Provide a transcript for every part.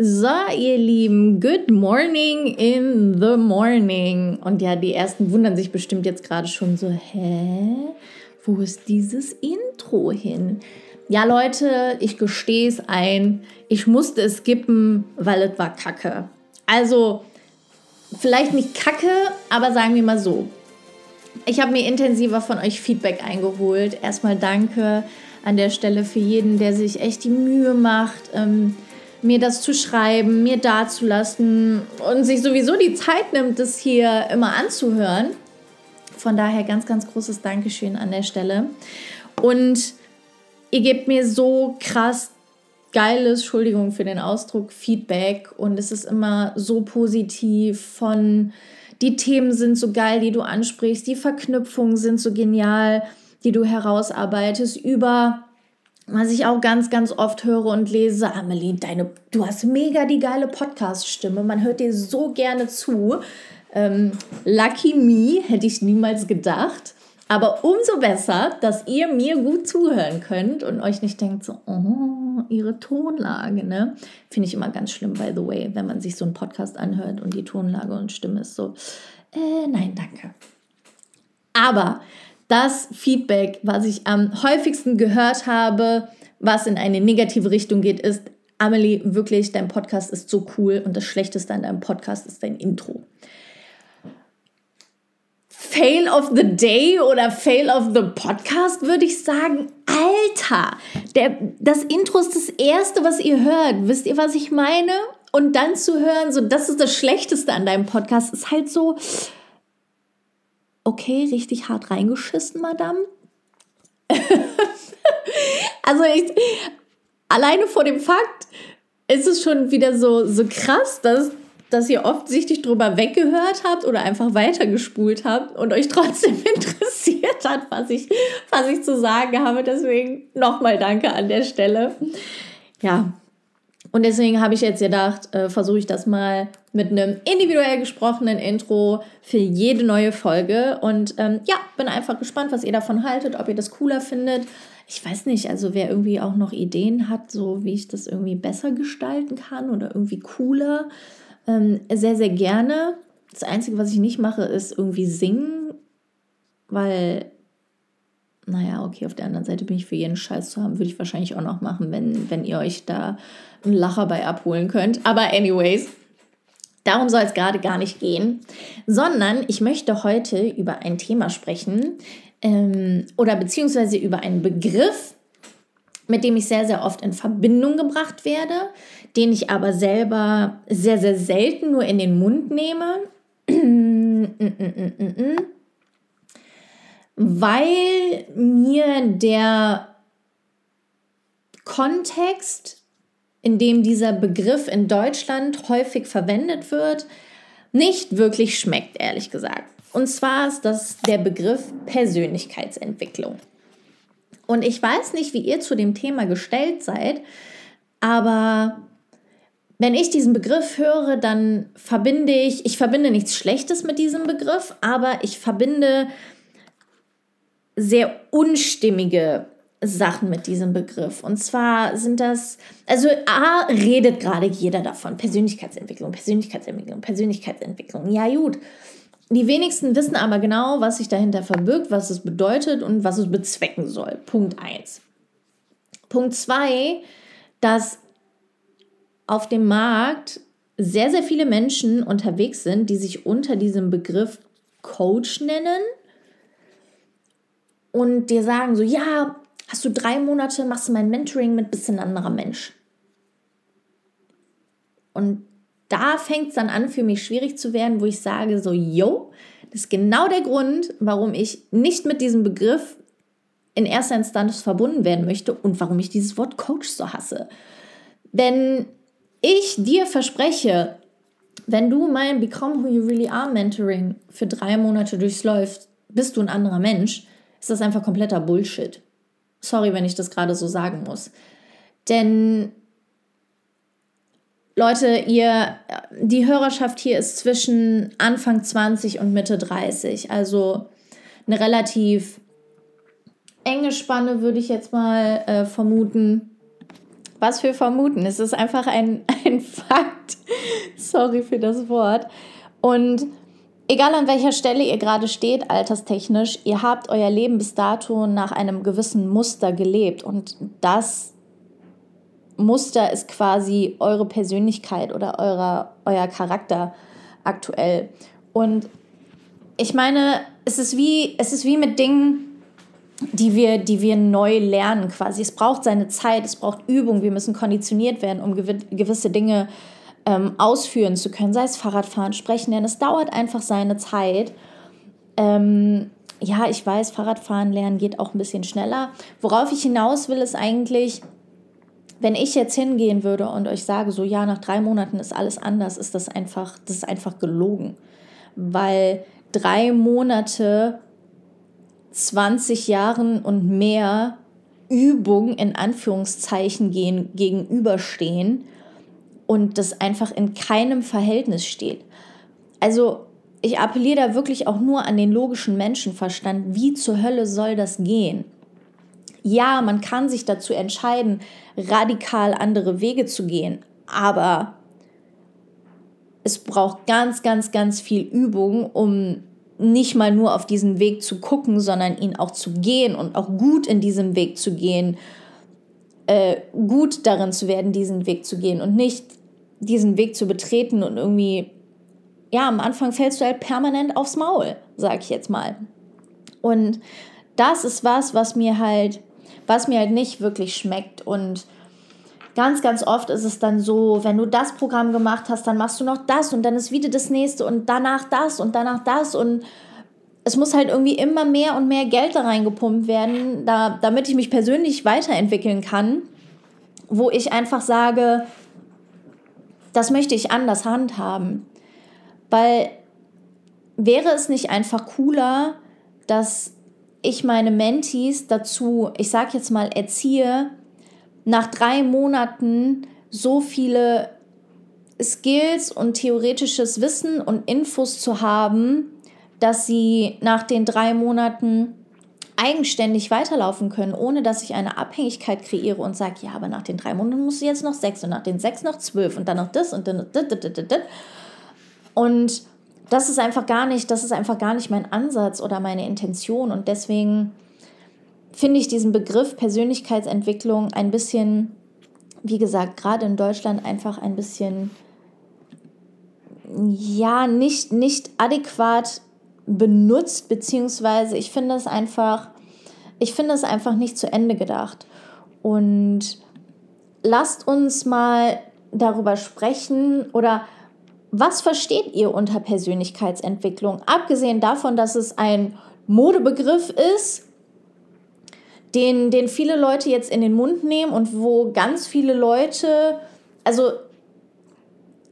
So, ihr Lieben, good morning in the morning. Und ja, die ersten wundern sich bestimmt jetzt gerade schon so, hä? Wo ist dieses Intro hin? Ja, Leute, ich gestehe es ein. Ich musste es skippen, weil es war kacke. Also, vielleicht nicht kacke, aber sagen wir mal so. Ich habe mir intensiver von euch Feedback eingeholt. Erstmal danke an der Stelle für jeden, der sich echt die Mühe macht. Ähm, mir das zu schreiben, mir dazulassen und sich sowieso die Zeit nimmt, das hier immer anzuhören. Von daher ganz, ganz großes Dankeschön an der Stelle. Und ihr gebt mir so krass geiles, Entschuldigung für den Ausdruck, Feedback und es ist immer so positiv von die Themen sind so geil, die du ansprichst, die Verknüpfungen sind so genial, die du herausarbeitest über was ich auch ganz, ganz oft höre und lese, Amelie, deine, du hast mega die geile Podcast-Stimme, man hört dir so gerne zu. Ähm, lucky me, hätte ich niemals gedacht. Aber umso besser, dass ihr mir gut zuhören könnt und euch nicht denkt, so, oh, ihre Tonlage, ne? Finde ich immer ganz schlimm, by the way, wenn man sich so einen Podcast anhört und die Tonlage und Stimme ist so, äh, nein, danke. Aber das Feedback, was ich am häufigsten gehört habe, was in eine negative Richtung geht, ist, Amelie, wirklich, dein Podcast ist so cool und das Schlechteste an deinem Podcast ist dein Intro. Fail of the Day oder Fail of the Podcast, würde ich sagen. Alter, der, das Intro ist das Erste, was ihr hört. Wisst ihr, was ich meine? Und dann zu hören, so, das ist das Schlechteste an deinem Podcast, ist halt so, okay, richtig hart reingeschissen, Madame. also ich, alleine vor dem Fakt ist es schon wieder so, so krass, dass, dass ihr offensichtlich drüber weggehört habt oder einfach weitergespult habt und euch trotzdem interessiert hat, was ich, was ich zu sagen habe. Deswegen nochmal danke an der Stelle. Ja, und deswegen habe ich jetzt gedacht, äh, versuche ich das mal mit einem individuell gesprochenen Intro für jede neue Folge. Und ähm, ja, bin einfach gespannt, was ihr davon haltet, ob ihr das cooler findet. Ich weiß nicht, also wer irgendwie auch noch Ideen hat, so wie ich das irgendwie besser gestalten kann oder irgendwie cooler, ähm, sehr, sehr gerne. Das Einzige, was ich nicht mache, ist irgendwie singen, weil naja, okay, auf der anderen Seite bin ich für jeden Scheiß zu haben, würde ich wahrscheinlich auch noch machen, wenn, wenn ihr euch da einen Lacher bei abholen könnt. Aber anyways, darum soll es gerade gar nicht gehen, sondern ich möchte heute über ein Thema sprechen ähm, oder beziehungsweise über einen Begriff, mit dem ich sehr, sehr oft in Verbindung gebracht werde, den ich aber selber sehr, sehr selten nur in den Mund nehme. weil mir der Kontext, in dem dieser Begriff in Deutschland häufig verwendet wird, nicht wirklich schmeckt, ehrlich gesagt. Und zwar ist das der Begriff Persönlichkeitsentwicklung. Und ich weiß nicht, wie ihr zu dem Thema gestellt seid, aber wenn ich diesen Begriff höre, dann verbinde ich, ich verbinde nichts Schlechtes mit diesem Begriff, aber ich verbinde sehr unstimmige Sachen mit diesem Begriff. Und zwar sind das, also A, redet gerade jeder davon. Persönlichkeitsentwicklung, Persönlichkeitsentwicklung, Persönlichkeitsentwicklung. Ja, gut. Die wenigsten wissen aber genau, was sich dahinter verbirgt, was es bedeutet und was es bezwecken soll. Punkt 1. Punkt 2, dass auf dem Markt sehr, sehr viele Menschen unterwegs sind, die sich unter diesem Begriff Coach nennen und dir sagen so, ja, hast du drei Monate, machst du mein Mentoring mit bisschen anderer Mensch. Und da fängt es dann an, für mich schwierig zu werden, wo ich sage so, yo, das ist genau der Grund, warum ich nicht mit diesem Begriff in erster Instanz verbunden werden möchte und warum ich dieses Wort Coach so hasse. Wenn ich dir verspreche, wenn du mein Become Who You Really Are Mentoring für drei Monate durchläufst, bist du ein anderer Mensch, ist das einfach kompletter Bullshit. Sorry, wenn ich das gerade so sagen muss. Denn Leute, ihr, die Hörerschaft hier ist zwischen Anfang 20 und Mitte 30. Also eine relativ enge Spanne, würde ich jetzt mal äh, vermuten. Was für vermuten. Es ist einfach ein, ein Fakt. Sorry für das Wort. Und egal an welcher Stelle ihr gerade steht, alterstechnisch, ihr habt euer Leben bis dato nach einem gewissen Muster gelebt. Und das Muster ist quasi eure Persönlichkeit oder eurer, euer Charakter aktuell. Und ich meine, es ist wie, es ist wie mit Dingen, die wir, die wir neu lernen quasi. Es braucht seine Zeit, es braucht Übung, wir müssen konditioniert werden, um gewisse Dinge ähm, ausführen zu können, sei es Fahrradfahren, Sprechen, denn es dauert einfach seine Zeit. Ähm, ja, ich weiß, Fahrradfahren lernen geht auch ein bisschen schneller. Worauf ich hinaus will, ist eigentlich, wenn ich jetzt hingehen würde und euch sage, so ja, nach drei Monaten ist alles anders, ist das einfach, das ist einfach gelogen. Weil drei Monate 20 Jahren und mehr Übung in Anführungszeichen gehen, gegenüberstehen und das einfach in keinem Verhältnis steht. Also ich appelliere da wirklich auch nur an den logischen Menschenverstand. Wie zur Hölle soll das gehen? Ja, man kann sich dazu entscheiden, radikal andere Wege zu gehen, aber es braucht ganz, ganz, ganz viel Übung, um nicht mal nur auf diesen Weg zu gucken, sondern ihn auch zu gehen und auch gut in diesem Weg zu gehen, äh, gut darin zu werden, diesen Weg zu gehen und nicht diesen Weg zu betreten und irgendwie, ja, am Anfang fällst du halt permanent aufs Maul, sag ich jetzt mal. Und das ist was, was mir halt, was mir halt nicht wirklich schmeckt und ganz, ganz oft ist es dann so, wenn du das Programm gemacht hast, dann machst du noch das und dann ist wieder das nächste und danach das und danach das und es muss halt irgendwie immer mehr und mehr Geld da reingepumpt werden, da, damit ich mich persönlich weiterentwickeln kann, wo ich einfach sage, das möchte ich anders handhaben. Weil wäre es nicht einfach cooler, dass ich meine Mentees dazu, ich sag jetzt mal, erziehe, nach drei Monaten so viele Skills und theoretisches Wissen und Infos zu haben, dass sie nach den drei Monaten eigenständig weiterlaufen können, ohne dass ich eine Abhängigkeit kreiere und sage, ja, aber nach den drei Monaten musst du jetzt noch sechs und nach den sechs noch zwölf und dann noch das und dann das. Und das ist einfach gar nicht, das ist einfach gar nicht mein Ansatz oder meine Intention und deswegen finde ich diesen Begriff Persönlichkeitsentwicklung ein bisschen, wie gesagt, gerade in Deutschland einfach ein bisschen, ja, nicht, nicht adäquat benutzt, beziehungsweise ich finde es einfach, ich finde es einfach nicht zu Ende gedacht. Und lasst uns mal darüber sprechen oder was versteht ihr unter Persönlichkeitsentwicklung? Abgesehen davon, dass es ein Modebegriff ist, den, den viele Leute jetzt in den Mund nehmen und wo ganz viele Leute, also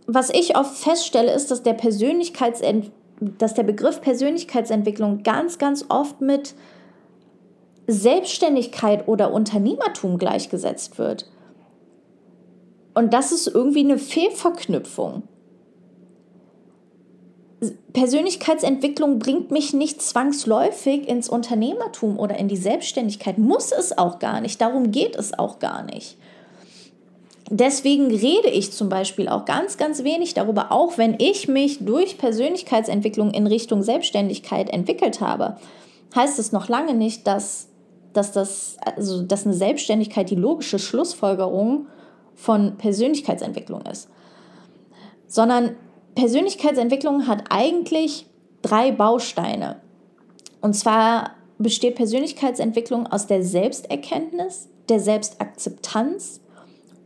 was ich oft feststelle, ist, dass der Persönlichkeitsent dass der Begriff Persönlichkeitsentwicklung ganz, ganz oft mit Selbstständigkeit oder Unternehmertum gleichgesetzt wird. Und das ist irgendwie eine Fehlverknüpfung. Persönlichkeitsentwicklung bringt mich nicht zwangsläufig ins Unternehmertum oder in die Selbstständigkeit. Muss es auch gar nicht. Darum geht es auch gar nicht. Deswegen rede ich zum Beispiel auch ganz, ganz wenig darüber, auch wenn ich mich durch Persönlichkeitsentwicklung in Richtung Selbstständigkeit entwickelt habe, heißt es noch lange nicht, dass, dass, das, also, dass eine Selbstständigkeit die logische Schlussfolgerung von Persönlichkeitsentwicklung ist. Sondern Persönlichkeitsentwicklung hat eigentlich drei Bausteine. Und zwar besteht Persönlichkeitsentwicklung aus der Selbsterkenntnis, der Selbstakzeptanz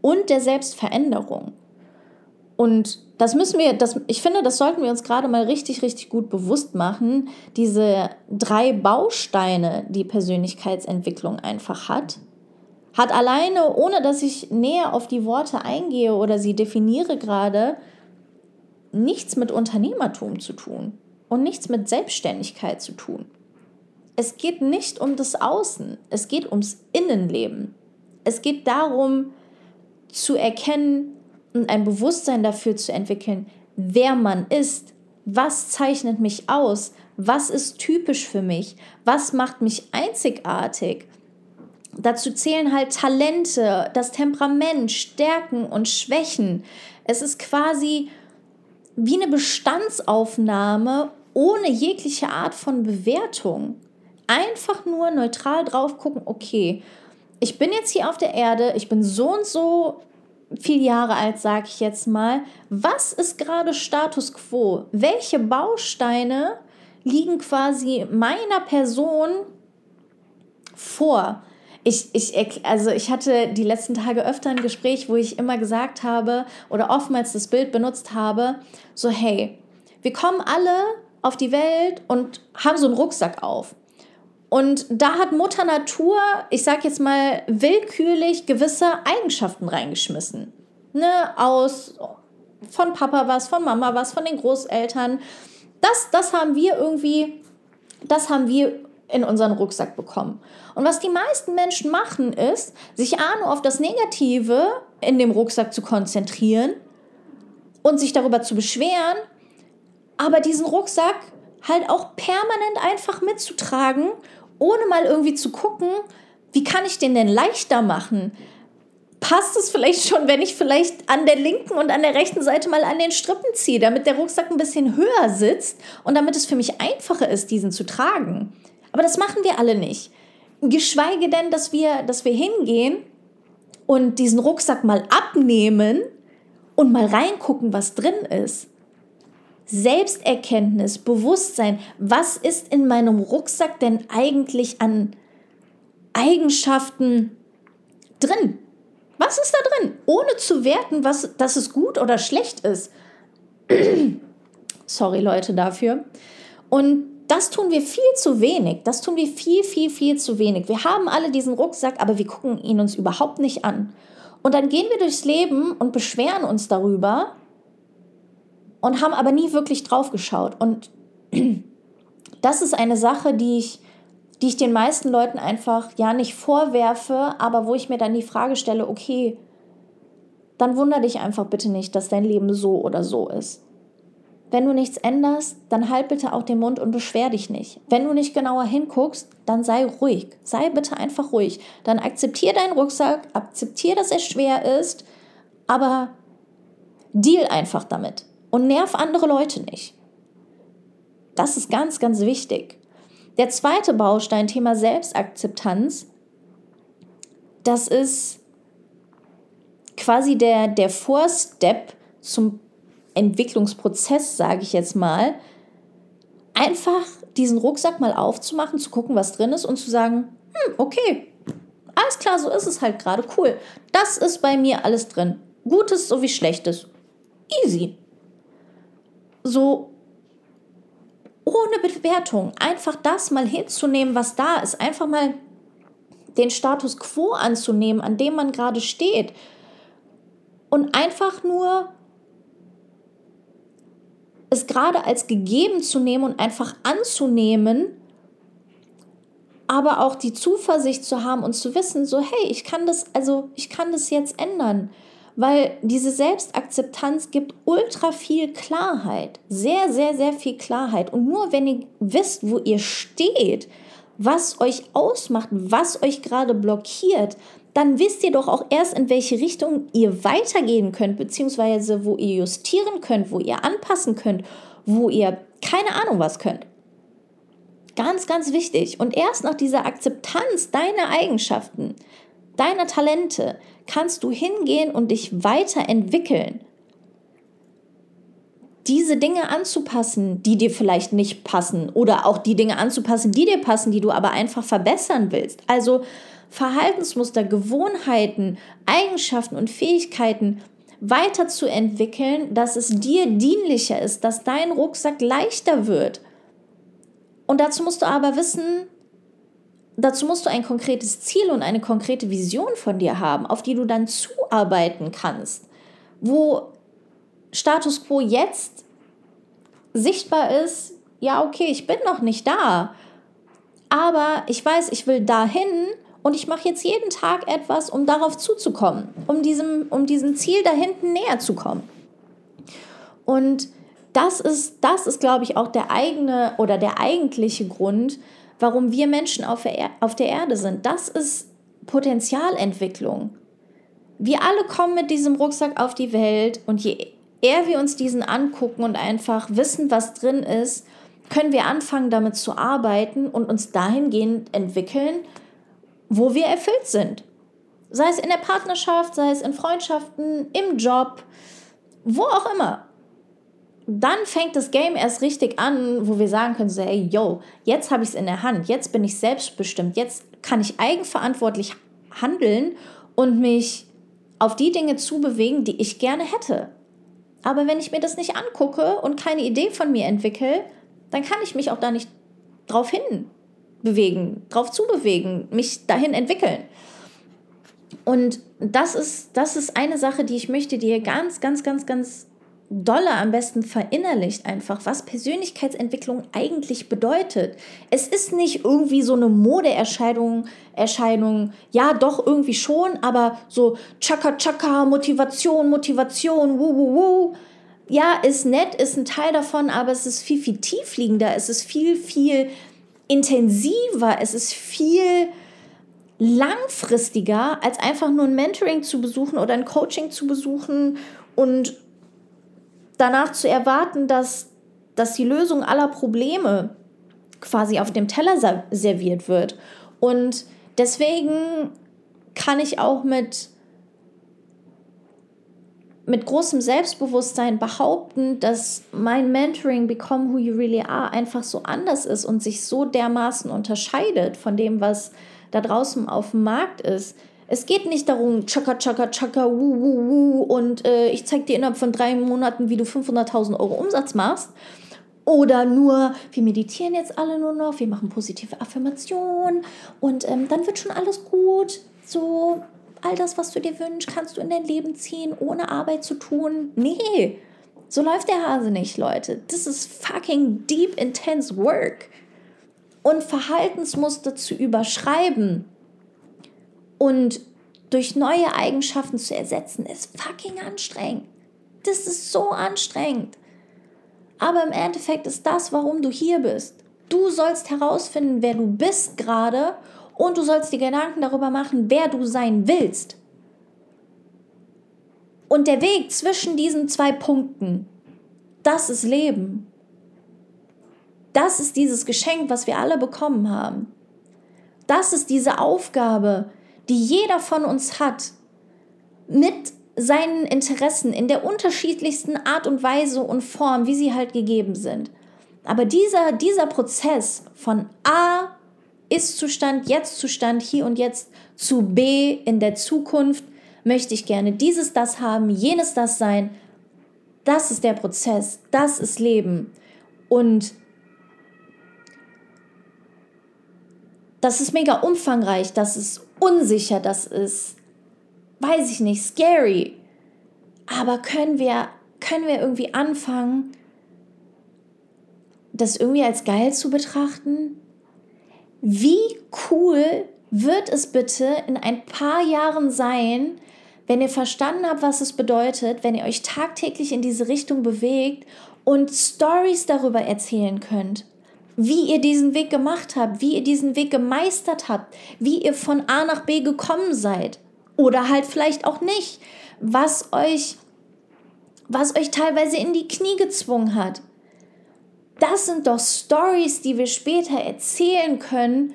und der Selbstveränderung. Und das müssen wir, das, ich finde, das sollten wir uns gerade mal richtig, richtig gut bewusst machen. Diese drei Bausteine, die Persönlichkeitsentwicklung einfach hat, hat alleine, ohne dass ich näher auf die Worte eingehe oder sie definiere gerade, nichts mit Unternehmertum zu tun und nichts mit Selbstständigkeit zu tun. Es geht nicht um das Außen, es geht ums Innenleben. Es geht darum, zu erkennen und ein Bewusstsein dafür zu entwickeln, wer man ist, was zeichnet mich aus, was ist typisch für mich, was macht mich einzigartig, Dazu zählen halt Talente, das Temperament, Stärken und Schwächen. Es ist quasi wie eine Bestandsaufnahme ohne jegliche Art von Bewertung. Einfach nur neutral drauf gucken, okay, ich bin jetzt hier auf der Erde, ich bin so und so viele Jahre alt, sage ich jetzt mal. Was ist gerade Status quo? Welche Bausteine liegen quasi meiner Person vor? Ich, ich, also ich hatte die letzten Tage öfter ein Gespräch, wo ich immer gesagt habe oder oftmals das Bild benutzt habe, so hey, wir kommen alle auf die Welt und haben so einen Rucksack auf. Und da hat Mutter Natur, ich sag jetzt mal, willkürlich gewisse Eigenschaften reingeschmissen. Ne, aus von Papa was, von Mama was, von den Großeltern. Das, das haben wir irgendwie, das haben wir in unseren Rucksack bekommen. Und was die meisten Menschen machen, ist, sich A nur auf das Negative in dem Rucksack zu konzentrieren und sich darüber zu beschweren, aber diesen Rucksack halt auch permanent einfach mitzutragen ohne mal irgendwie zu gucken, wie kann ich den denn leichter machen? Passt es vielleicht schon, wenn ich vielleicht an der linken und an der rechten Seite mal an den Strippen ziehe, damit der Rucksack ein bisschen höher sitzt und damit es für mich einfacher ist, diesen zu tragen? Aber das machen wir alle nicht. Geschweige denn, dass wir, dass wir hingehen und diesen Rucksack mal abnehmen und mal reingucken, was drin ist. Selbsterkenntnis, Bewusstsein, was ist in meinem Rucksack denn eigentlich an Eigenschaften drin? Was ist da drin? Ohne zu werten, was, dass es gut oder schlecht ist. Sorry Leute dafür. Und das tun wir viel zu wenig. Das tun wir viel, viel, viel zu wenig. Wir haben alle diesen Rucksack, aber wir gucken ihn uns überhaupt nicht an. Und dann gehen wir durchs Leben und beschweren uns darüber, und haben aber nie wirklich drauf geschaut. Und das ist eine Sache, die ich, die ich den meisten Leuten einfach ja nicht vorwerfe, aber wo ich mir dann die Frage stelle, okay, dann wundere dich einfach bitte nicht, dass dein Leben so oder so ist. Wenn du nichts änderst, dann halt bitte auch den Mund und beschwer dich nicht. Wenn du nicht genauer hinguckst, dann sei ruhig. Sei bitte einfach ruhig. Dann akzeptier deinen Rucksack, akzeptier, dass er schwer ist, aber deal einfach damit und nerv andere Leute nicht. Das ist ganz, ganz wichtig. Der zweite Baustein, Thema Selbstakzeptanz, das ist quasi der, der Vorstep zum Entwicklungsprozess, sage ich jetzt mal. Einfach diesen Rucksack mal aufzumachen, zu gucken, was drin ist und zu sagen, hm, okay, alles klar, so ist es halt gerade, cool. Das ist bei mir alles drin. Gutes sowie Schlechtes. Easy so ohne Bewertung einfach das mal hinzunehmen, was da ist, einfach mal den Status quo anzunehmen, an dem man gerade steht. Und einfach nur es gerade als gegeben zu nehmen und einfach anzunehmen, aber auch die Zuversicht zu haben und zu wissen, so hey, ich kann das, also ich kann das jetzt ändern weil diese Selbstakzeptanz gibt ultra viel Klarheit, sehr, sehr, sehr viel Klarheit. Und nur wenn ihr wisst, wo ihr steht, was euch ausmacht, was euch gerade blockiert, dann wisst ihr doch auch erst, in welche Richtung ihr weitergehen könnt, beziehungsweise wo ihr justieren könnt, wo ihr anpassen könnt, wo ihr keine Ahnung was könnt. Ganz, ganz wichtig. Und erst nach dieser Akzeptanz deiner Eigenschaften, deiner Talente, kannst du hingehen und dich weiterentwickeln. Diese Dinge anzupassen, die dir vielleicht nicht passen oder auch die Dinge anzupassen, die dir passen, die du aber einfach verbessern willst. Also Verhaltensmuster, Gewohnheiten, Eigenschaften und Fähigkeiten weiterzuentwickeln, dass es dir dienlicher ist, dass dein Rucksack leichter wird. Und dazu musst du aber wissen, dazu musst du ein konkretes Ziel und eine konkrete Vision von dir haben, auf die du dann zuarbeiten kannst, wo Status quo jetzt sichtbar ist, ja, okay, ich bin noch nicht da, aber ich weiß, ich will dahin und ich mache jetzt jeden Tag etwas, um darauf zuzukommen, um diesem, um diesem Ziel da hinten näher zu kommen. Und das ist, das ist, glaube ich, auch der eigene oder der eigentliche Grund, warum wir Menschen auf der, auf der Erde sind. Das ist Potenzialentwicklung. Wir alle kommen mit diesem Rucksack auf die Welt und je eher wir uns diesen angucken und einfach wissen, was drin ist, können wir anfangen, damit zu arbeiten und uns dahingehend entwickeln, wo wir erfüllt sind. Sei es in der Partnerschaft, sei es in Freundschaften, im Job, wo auch immer. Dann fängt das Game erst richtig an, wo wir sagen können, so, hey, yo, jetzt habe ich es in der Hand, jetzt bin ich selbstbestimmt, jetzt kann ich eigenverantwortlich handeln und mich auf die Dinge zubewegen, die ich gerne hätte. Aber wenn ich mir das nicht angucke und keine Idee von mir entwickle, dann kann ich mich auch da nicht drauf hin bewegen, drauf zubewegen, mich dahin entwickeln. Und das ist, das ist eine Sache, die ich möchte, die ihr ganz, ganz, ganz, ganz doller am besten verinnerlicht einfach, was Persönlichkeitsentwicklung eigentlich bedeutet. Es ist nicht irgendwie so eine Modeerscheinung, Erscheinung, ja doch irgendwie schon, aber so Chaka Chaka, Motivation, Motivation, wuh, wuh, wuh. Ja, ist nett, ist ein Teil davon, aber es ist viel, viel tiefliegender, es ist viel, viel intensiver, es ist viel langfristiger, als einfach nur ein Mentoring zu besuchen oder ein Coaching zu besuchen und danach zu erwarten, dass, dass die Lösung aller Probleme quasi auf dem Teller serviert wird. Und deswegen kann ich auch mit, mit großem Selbstbewusstsein behaupten, dass mein Mentoring Become Who You Really Are einfach so anders ist und sich so dermaßen unterscheidet von dem, was da draußen auf dem Markt ist, es geht nicht darum, tschakka, tschakka, tschakka, wuh, wuh, wuh, und äh, ich zeig dir innerhalb von drei Monaten, wie du 500.000 Euro Umsatz machst. Oder nur, wir meditieren jetzt alle nur noch, wir machen positive Affirmationen und ähm, dann wird schon alles gut. So, all das, was du dir wünschst, kannst du in dein Leben ziehen, ohne Arbeit zu tun. Nee, so läuft der Hase nicht, Leute. Das ist fucking deep, intense work. Und Verhaltensmuster zu überschreiben und durch neue Eigenschaften zu ersetzen, ist fucking anstrengend. Das ist so anstrengend. Aber im Endeffekt ist das, warum du hier bist. Du sollst herausfinden, wer du bist gerade und du sollst dir Gedanken darüber machen, wer du sein willst. Und der Weg zwischen diesen zwei Punkten, das ist Leben. Das ist dieses Geschenk, was wir alle bekommen haben. Das ist diese Aufgabe, die jeder von uns hat, mit seinen Interessen in der unterschiedlichsten Art und Weise und Form, wie sie halt gegeben sind. Aber dieser, dieser Prozess von A Ist-Zustand, Jetzt-Zustand, hier und jetzt zu B in der Zukunft, möchte ich gerne dieses, das haben, jenes, das sein. Das ist der Prozess, das ist Leben. Und das ist mega umfangreich, das ist unsicher, das ist, weiß ich nicht, scary. Aber können wir, können wir irgendwie anfangen, das irgendwie als geil zu betrachten? Wie cool wird es bitte in ein paar Jahren sein, wenn ihr verstanden habt, was es bedeutet, wenn ihr euch tagtäglich in diese Richtung bewegt und Stories darüber erzählen könnt? Wie ihr diesen Weg gemacht habt, wie ihr diesen Weg gemeistert habt, wie ihr von A nach B gekommen seid oder halt vielleicht auch nicht, was euch was euch teilweise in die Knie gezwungen hat. Das sind doch Stories, die wir später erzählen können,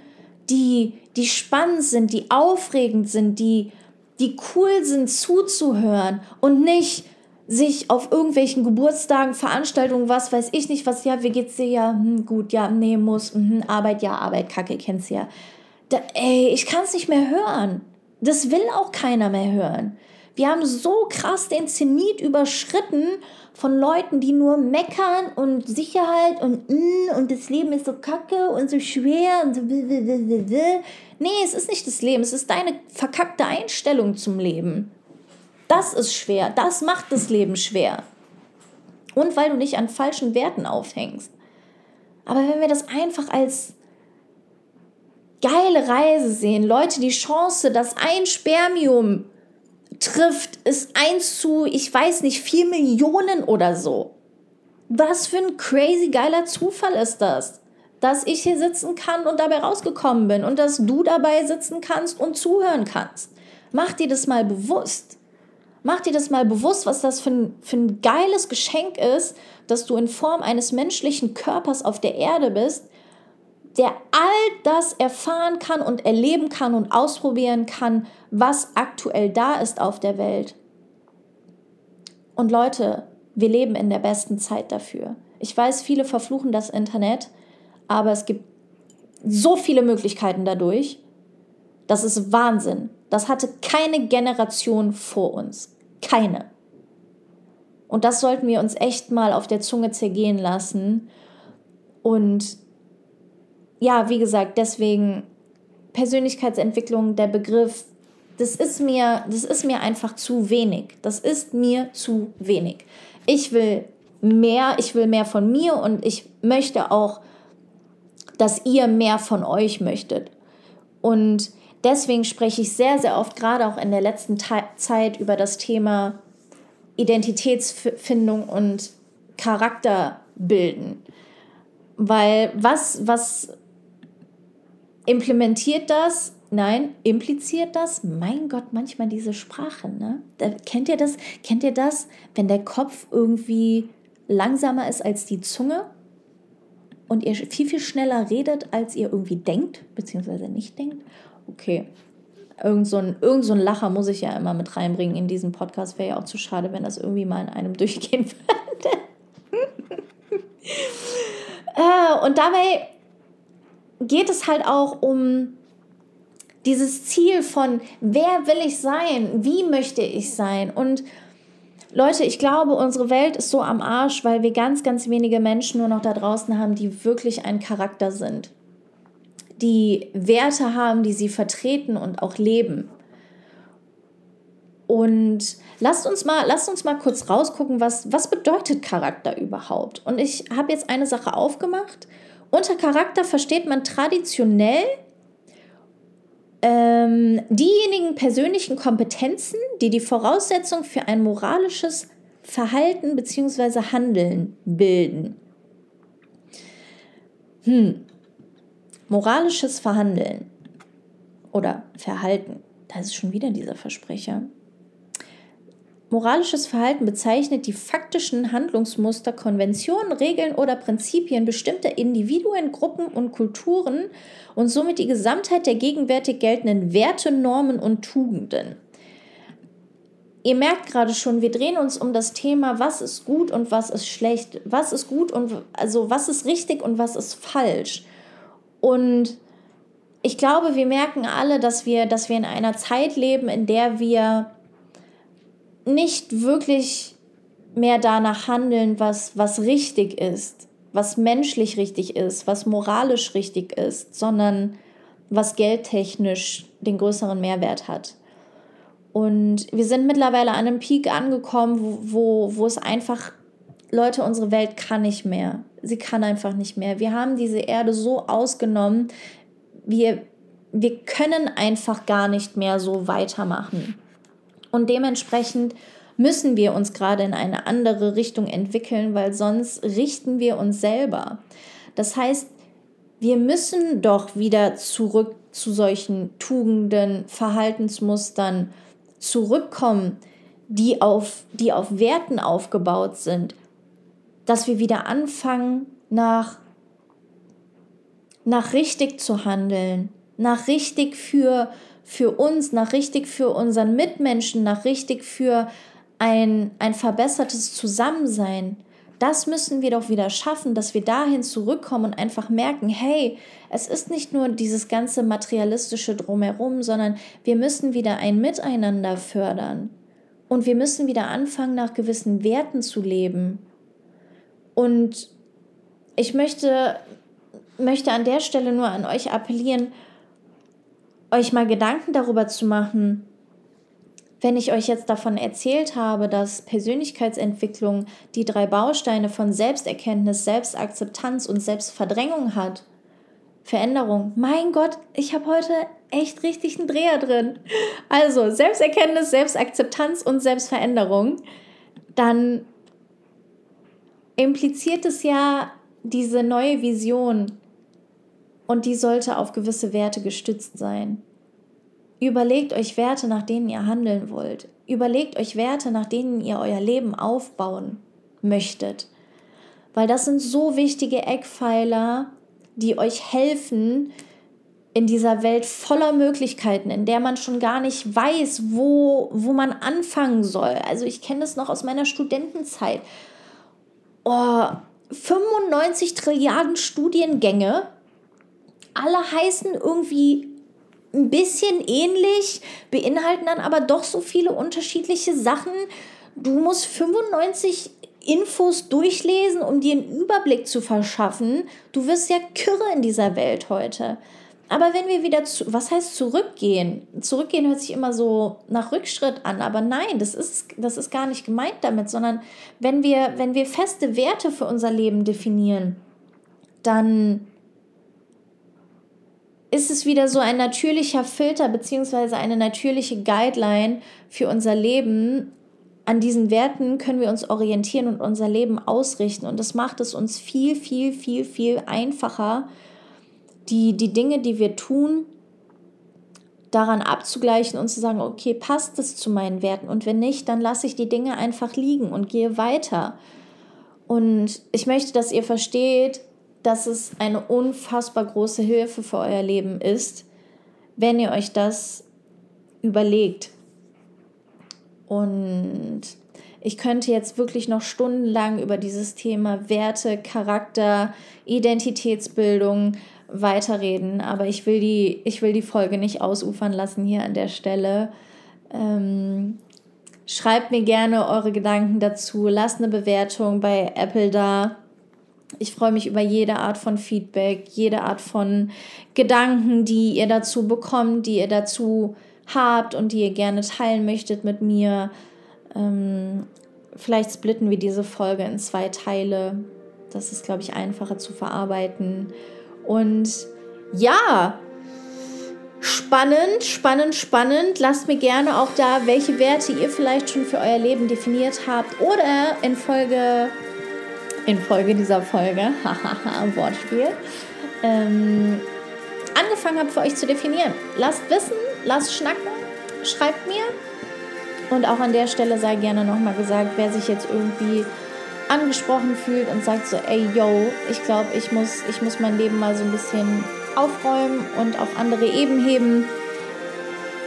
die die spannend sind, die aufregend sind, die die cool sind zuzuhören und nicht sich auf irgendwelchen Geburtstagen, Veranstaltungen, was weiß ich nicht, was, ja, wie geht's dir, ja, hm, gut, ja, nee, muss, mh, Arbeit, ja, Arbeit, Kacke, kennst ja. Da, ey, ich kann's nicht mehr hören. Das will auch keiner mehr hören. Wir haben so krass den Zenit überschritten von Leuten, die nur meckern und Sicherheit und mm, und das Leben ist so kacke und so schwer und so. Nee, es ist nicht das Leben, es ist deine verkackte Einstellung zum Leben. Das ist schwer. Das macht das Leben schwer. Und weil du nicht an falschen Werten aufhängst. Aber wenn wir das einfach als geile Reise sehen, Leute, die Chance, dass ein Spermium trifft, ist eins zu, ich weiß nicht, vier Millionen oder so. Was für ein crazy geiler Zufall ist das? dass ich hier sitzen kann und dabei rausgekommen bin und dass du dabei sitzen kannst und zuhören kannst. Mach dir das mal bewusst. Mach dir das mal bewusst, was das für ein, für ein geiles Geschenk ist, dass du in Form eines menschlichen Körpers auf der Erde bist, der all das erfahren kann und erleben kann und ausprobieren kann, was aktuell da ist auf der Welt. Und Leute, wir leben in der besten Zeit dafür. Ich weiß, viele verfluchen das Internet, aber es gibt so viele Möglichkeiten dadurch. Das ist Wahnsinn. Das hatte keine Generation vor uns. Keine. Und das sollten wir uns echt mal auf der Zunge zergehen lassen. Und ja, wie gesagt, deswegen Persönlichkeitsentwicklung, der Begriff, das ist mir, das ist mir einfach zu wenig. Das ist mir zu wenig. Ich will mehr, ich will mehr von mir und ich möchte auch, dass ihr mehr von euch möchtet. Und deswegen spreche ich sehr, sehr oft, gerade auch in der letzten Zeit, über das Thema Identitätsfindung und Charakterbilden. Weil was, was implementiert das? Nein, impliziert das? Mein Gott, manchmal diese Sprache, ne? Da, kennt ihr das? Kennt ihr das, wenn der Kopf irgendwie langsamer ist als die Zunge und ihr viel, viel schneller redet, als ihr irgendwie denkt, beziehungsweise nicht denkt? Okay. Irgend so, ein, irgend so ein Lacher muss ich ja immer mit reinbringen in diesen Podcast. Wäre ja auch zu schade, wenn das irgendwie mal in einem durchgehen würde. äh, und dabei geht es halt auch um dieses Ziel von, wer will ich sein, wie möchte ich sein. Und Leute, ich glaube, unsere Welt ist so am Arsch, weil wir ganz, ganz wenige Menschen nur noch da draußen haben, die wirklich ein Charakter sind, die Werte haben, die sie vertreten und auch leben. Und lasst uns mal, lasst uns mal kurz rausgucken, was, was bedeutet Charakter überhaupt. Und ich habe jetzt eine Sache aufgemacht unter Charakter versteht man traditionell ähm, diejenigen persönlichen Kompetenzen, die die Voraussetzung für ein moralisches Verhalten bzw. Handeln bilden. Hm. Moralisches Verhandeln oder Verhalten. Da ist schon wieder dieser Versprecher. Moralisches Verhalten bezeichnet die faktischen Handlungsmuster, Konventionen, Regeln oder Prinzipien bestimmter Individuen, Gruppen und Kulturen und somit die Gesamtheit der gegenwärtig geltenden Werte, Normen und Tugenden. Ihr merkt gerade schon, wir drehen uns um das Thema, was ist gut und was ist schlecht, was ist gut und also was ist richtig und was ist falsch. Und ich glaube, wir merken alle, dass wir, dass wir in einer Zeit leben, in der wir nicht wirklich mehr danach handeln, was, was richtig ist, was menschlich richtig ist, was moralisch richtig ist, sondern was geldtechnisch den größeren Mehrwert hat. Und wir sind mittlerweile an einem Peak angekommen, wo, wo, wo es einfach, Leute, unsere Welt kann nicht mehr. Sie kann einfach nicht mehr. Wir haben diese Erde so ausgenommen, wir, wir können einfach gar nicht mehr so weitermachen. Und dementsprechend müssen wir uns gerade in eine andere Richtung entwickeln, weil sonst richten wir uns selber. Das heißt, wir müssen doch wieder zurück zu solchen Tugenden, Verhaltensmustern zurückkommen, die auf, die auf Werten aufgebaut sind, dass wir wieder anfangen, nach, nach richtig zu handeln, nach richtig für für uns, nach richtig für unseren Mitmenschen, nach richtig für ein, ein verbessertes Zusammensein. Das müssen wir doch wieder schaffen, dass wir dahin zurückkommen und einfach merken, hey, es ist nicht nur dieses ganze materialistische drumherum, sondern wir müssen wieder ein Miteinander fördern. Und wir müssen wieder anfangen, nach gewissen Werten zu leben. Und ich möchte, möchte an der Stelle nur an euch appellieren, euch mal Gedanken darüber zu machen, wenn ich euch jetzt davon erzählt habe, dass Persönlichkeitsentwicklung die drei Bausteine von Selbsterkenntnis, Selbstakzeptanz und Selbstverdrängung hat, Veränderung. Mein Gott, ich habe heute echt richtig einen Dreher drin. Also Selbsterkenntnis, Selbstakzeptanz und Selbstveränderung. Dann impliziert es ja diese neue Vision, und die sollte auf gewisse Werte gestützt sein. Überlegt euch Werte, nach denen ihr handeln wollt. Überlegt euch Werte, nach denen ihr euer Leben aufbauen möchtet. Weil das sind so wichtige Eckpfeiler, die euch helfen, in dieser Welt voller Möglichkeiten, in der man schon gar nicht weiß, wo, wo man anfangen soll. Also ich kenne das noch aus meiner Studentenzeit. Oh, 95 Trilliarden Studiengänge, alle heißen irgendwie ein bisschen ähnlich, beinhalten dann aber doch so viele unterschiedliche Sachen. Du musst 95 Infos durchlesen, um dir einen Überblick zu verschaffen. Du wirst ja kürre in dieser Welt heute. Aber wenn wir wieder zu, was heißt zurückgehen? Zurückgehen hört sich immer so nach Rückschritt an, aber nein, das ist, das ist gar nicht gemeint damit, sondern wenn wir, wenn wir feste Werte für unser Leben definieren, dann ist es wieder so ein natürlicher Filter beziehungsweise eine natürliche Guideline für unser Leben. An diesen Werten können wir uns orientieren und unser Leben ausrichten. Und das macht es uns viel, viel, viel, viel einfacher, die, die Dinge, die wir tun, daran abzugleichen und zu sagen, okay, passt es zu meinen Werten? Und wenn nicht, dann lasse ich die Dinge einfach liegen und gehe weiter. Und ich möchte, dass ihr versteht, dass es eine unfassbar große Hilfe für euer Leben ist, wenn ihr euch das überlegt. Und ich könnte jetzt wirklich noch stundenlang über dieses Thema Werte, Charakter, Identitätsbildung weiterreden, aber ich will die, ich will die Folge nicht ausufern lassen hier an der Stelle. Ähm, schreibt mir gerne eure Gedanken dazu, lasst eine Bewertung bei Apple da. Ich freue mich über jede Art von Feedback, jede Art von Gedanken, die ihr dazu bekommt, die ihr dazu habt und die ihr gerne teilen möchtet mit mir. Ähm, vielleicht splitten wir diese Folge in zwei Teile. Das ist, glaube ich, einfacher zu verarbeiten. Und ja, spannend, spannend, spannend. Lasst mir gerne auch da, welche Werte ihr vielleicht schon für euer Leben definiert habt oder in Folge in Folge dieser Folge, hahaha, Wortspiel, ähm, angefangen habe für euch zu definieren. Lasst wissen, lasst schnacken, schreibt mir. Und auch an der Stelle sei gerne nochmal gesagt, wer sich jetzt irgendwie angesprochen fühlt und sagt so, ey, yo, ich glaube, ich muss, ich muss mein Leben mal so ein bisschen aufräumen und auf andere Ebenen heben.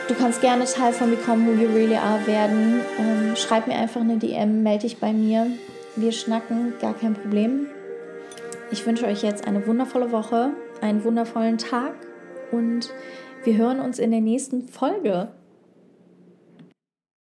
Du kannst gerne Teil von Become Who You Really Are werden. Ähm, schreib mir einfach eine DM, melde dich bei mir. Wir schnacken, gar kein Problem. Ich wünsche euch jetzt eine wundervolle Woche, einen wundervollen Tag und wir hören uns in der nächsten Folge.